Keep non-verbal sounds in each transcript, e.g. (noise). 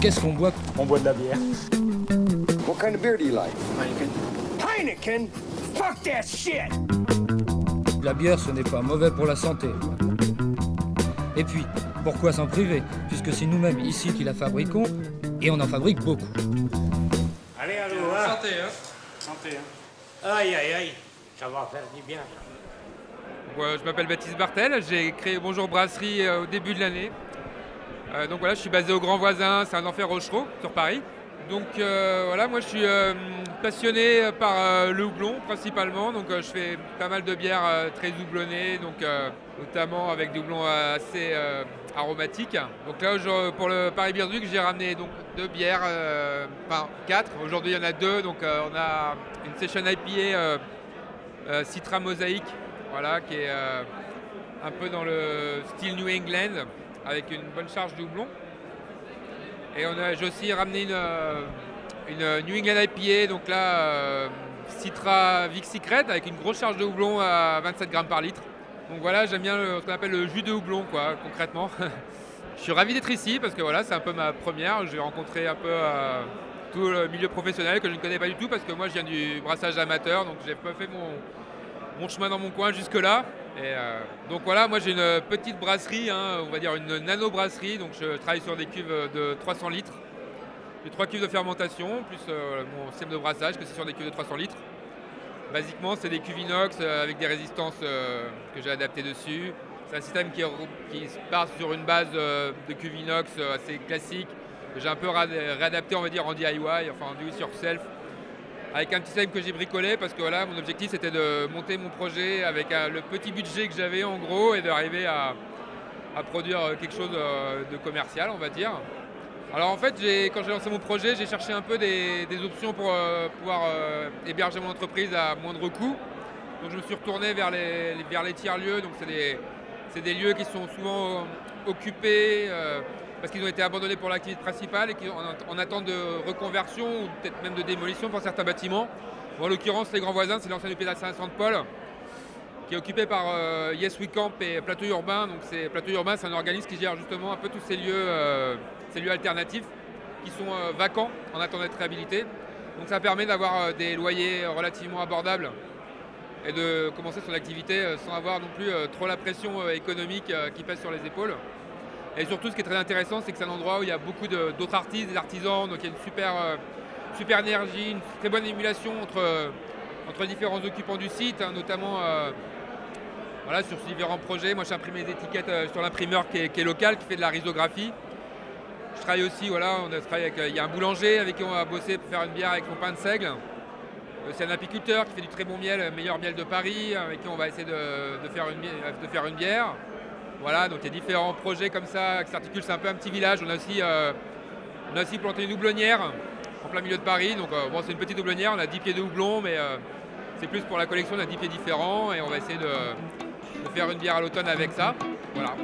Qu'est-ce qu'on boit? On boit de la bière. What kind of beer do you like? Heineken? Fuck that shit! La bière, ce n'est pas mauvais pour la santé. Et puis, pourquoi s'en priver? Puisque c'est nous-mêmes ici qui la fabriquons, et on en fabrique beaucoup. Allez, allô, hein. Santé, hein. Santé, hein. Aïe, aïe, aïe, ça va faire du bien. Ouais, je m'appelle Baptiste Bartel, j'ai créé Bonjour Brasserie euh, au début de l'année. Euh, donc voilà, je suis basé au Grand Voisin, c'est un enfer Rochereau, sur Paris. Donc euh, voilà, moi je suis euh, passionné par le houblon principalement, donc je fais pas mal de bières très houblonnées, donc notamment avec des houblons assez aromatiques. Donc là pour le Paris Beer j'ai ramené donc deux bières, enfin quatre. Aujourd'hui il y en a deux, donc on a une session IPA Citra Mosaïque, voilà, qui est un peu dans le style New England, avec une bonne charge de houblon. Et j'ai aussi ramené une, euh, une New England IPA, donc là, euh, Citra Vic Secret, avec une grosse charge de houblon à 27 grammes par litre. Donc voilà, j'aime bien ce qu'on appelle le jus de houblon, quoi, concrètement. (laughs) Je suis ravi d'être ici parce que voilà, c'est un peu ma première. J'ai rencontré un peu euh, tout le milieu professionnel que je ne connais pas du tout parce que moi je viens du brassage amateur, donc j'ai pas fait mon, mon chemin dans mon coin jusque-là. Euh, donc voilà, moi j'ai une petite brasserie, hein, on va dire une nano-brasserie, donc je travaille sur des cuves de 300 litres. J'ai trois cuves de fermentation, plus euh, mon système de brassage, que c'est sur des cuves de 300 litres. Basiquement, c'est des cuves inox euh, avec des résistances que j'ai adaptées dessus. C'est un système qui, part sur une base de cuves inox assez classique, que j'ai un peu réadapté, on va dire, en DIY, enfin en do it yourself avec un petit système que j'ai bricolé parce que voilà, mon objectif c'était de monter mon projet avec euh, le petit budget que j'avais en gros et d'arriver à, à produire euh, quelque chose euh, de commercial, on va dire. Alors en fait, quand j'ai lancé mon projet, j'ai cherché un peu des, options pour pouvoir héberger mon entreprise à moindre coût. Donc je me suis retourné vers les, tiers-lieux. Donc c'est des, lieux qui sont souvent occupés parce qu'ils ont été abandonnés pour l'activité principale et qui sont en, en attente de reconversion ou peut-être même de démolition pour certains bâtiments. En l'occurrence, les grands voisins, c'est l'ancien hôpital Saint-Saint-Paul qui est occupé par euh, Yes We Camp et Plateau Urbain. Donc c'est Plateau Urbain, c'est un organisme qui gère justement un peu tous ces lieux, euh, ces lieux alternatifs qui sont euh, vacants en attendant d'être réhabilités. Donc ça permet d'avoir des loyers relativement abordables et de commencer son activité sans avoir non plus trop la pression économique qui pèse sur les épaules. Et surtout, ce qui est très intéressant, c'est que c'est un endroit où il y a beaucoup d'autres artistes, des artisans, donc il y a une super, euh, super énergie, une très bonne émulation entre, euh, entre les différents occupants du site, hein, notamment euh, voilà, sur différents projets. Moi, j'ai imprimé des étiquettes sur l'imprimeur qui est, local, qui fait de la risographie. Je travaille aussi, voilà, on a travaillé avec, il y a un boulanger avec qui on va bosser pour faire une bière avec son pain de seigle. C'est un apiculteur qui fait du très bon miel, le meilleur miel de Paris, avec qui on va essayer de faire une bière. Voilà, donc il y a différents projets comme ça qui s'articulent. C'est un peu un petit village. On a aussi, euh, on a aussi planté une houblonnière en plein milieu de Paris. Donc euh, bon, c'est une petite houblonnière, on a 10 pieds de houblon, mais euh, c'est plus pour la collection, on a 10 pieds différents et on va essayer de faire une bière à l'automne avec ça. Voilà.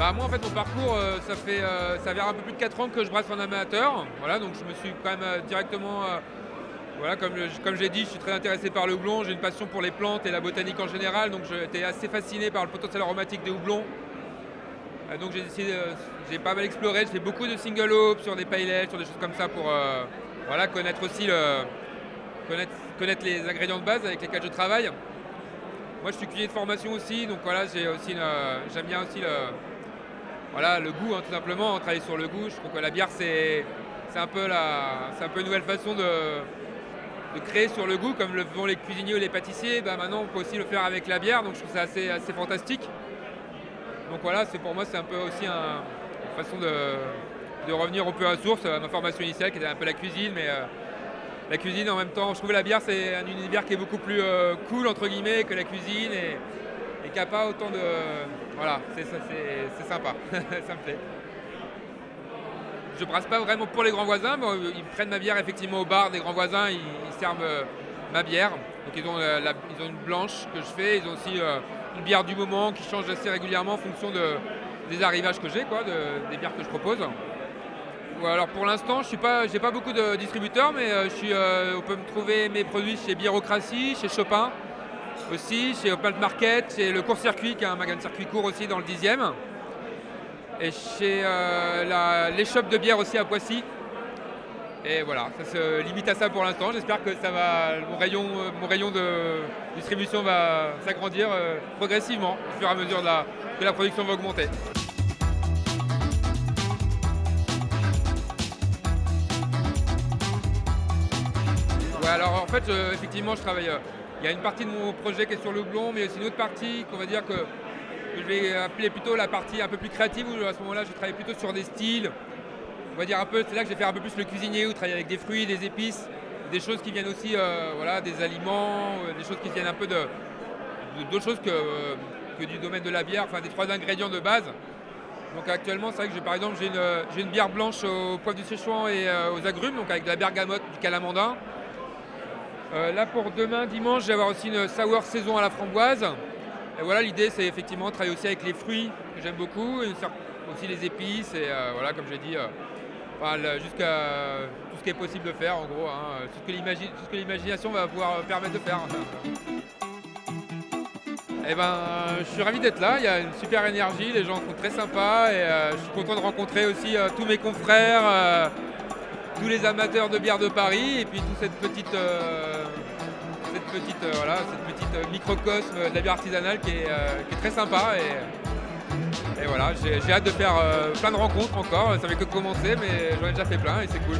Bah moi en fait mon parcours euh, ça fait euh, ça fait un peu plus de 4 ans que je brasse en amateur. Voilà donc je me suis quand même euh, directement voilà comme comme j'ai dit je suis très intéressé par le houblon, j'ai une passion pour les plantes et la botanique en général donc j'étais assez fasciné par le potentiel aromatique des houblons. Donc j'ai décidé j'ai pas mal exploré, j'ai fait beaucoup de single hop sur des pale ale, sur des choses comme ça pour voilà connaître aussi connaître, connaître les ingrédients de base avec lesquels je travaille. Moi je suis cuisinier de formation aussi donc voilà j'aime bien aussi le voilà, le goût, hein, tout simplement, travailler sur le goût. Je trouve que la bière, c'est un, peu un une nouvelle façon de, créer sur le goût, comme le font les cuisiniers ou les pâtissiers. Bah, maintenant, on peut aussi le faire avec la bière, donc je trouve ça assez, assez fantastique. Donc voilà, pour moi, c'est un peu aussi un- une façon de, revenir un peu à la source, ma formation initiale qui était un peu la cuisine, mais euh, la cuisine en même temps, je trouve la bière c'est un univers qui est beaucoup plus euh, cool entre guillemets que la cuisine et qui n'a pas autant de. Voilà, c'est sympa, (laughs) ça me plaît. Je brasse pas vraiment pour les grands voisins, mais ils prennent ma bière effectivement au bar des grands voisins, ils, servent euh, ma bière. Donc ils ont, euh, ils ont une blanche que je fais, ils ont aussi euh, une bière du moment qui change assez régulièrement en fonction de, des arrivages que j'ai, des bières que je propose. Alors pour l'instant, je suis pas, beaucoup de distributeurs, mais je suis, on peut me trouver mes produits chez Biérocratie, chez Chopin aussi, chez Open Market, chez le Court Circuit, qui est un magasin de circuit court aussi dans le 10e. Et chez euh, shops de bière aussi à Poissy. Et voilà, ça se limite à ça pour l'instant. J'espère que ça va, mon rayon, euh, mon rayon de distribution va s'agrandir euh, progressivement au fur et à mesure de la- que la production va augmenter. Ouais, alors en fait, effectivement, je travaille. Euh, Il y a une partie de mon projet qui est sur le blond, mais aussi une autre partie qu'on va dire que, je vais appeler plutôt la partie un peu plus créative, où à ce moment-là, je travaille plutôt sur des styles. On va dire un peu, c'est là que je vais faire un peu plus le cuisinier, où travailler avec des fruits, des épices, des choses qui viennent aussi, euh, voilà, des aliments, euh, des choses qui viennent un peu de d'autres choses que, que du domaine de la bière, enfin des trois ingrédients de base. Donc actuellement, c'est vrai que par exemple j'ai une, bière blanche au poivre du Séchouan et euh, aux agrumes, donc avec de la bergamote, du calamandin. Euh, là pour demain, dimanche, je vais avoir aussi une sour saison à la framboise. Et voilà, l'idée c'est effectivement de travailler aussi avec les fruits que j'aime beaucoup, aussi les épices et euh, voilà, comme j'ai dit, euh, jusqu'à tout ce qui est possible de faire en gros, hein, tout ce que l'imagination va pouvoir permettre de faire. Eh ben, je suis ravi d'être là. Il y a une super énergie, les gens sont très sympas et je suis content de rencontrer aussi tous mes confrères, tous les amateurs de bière de Paris et puis toute cette petite, euh, cette petite euh, microcosme de la bière artisanale qui est, euh, qui est très sympa et, voilà, j'ai hâte de faire plein de rencontres encore. Ça fait que commencer, mais j'en ai déjà fait plein et c'est cool.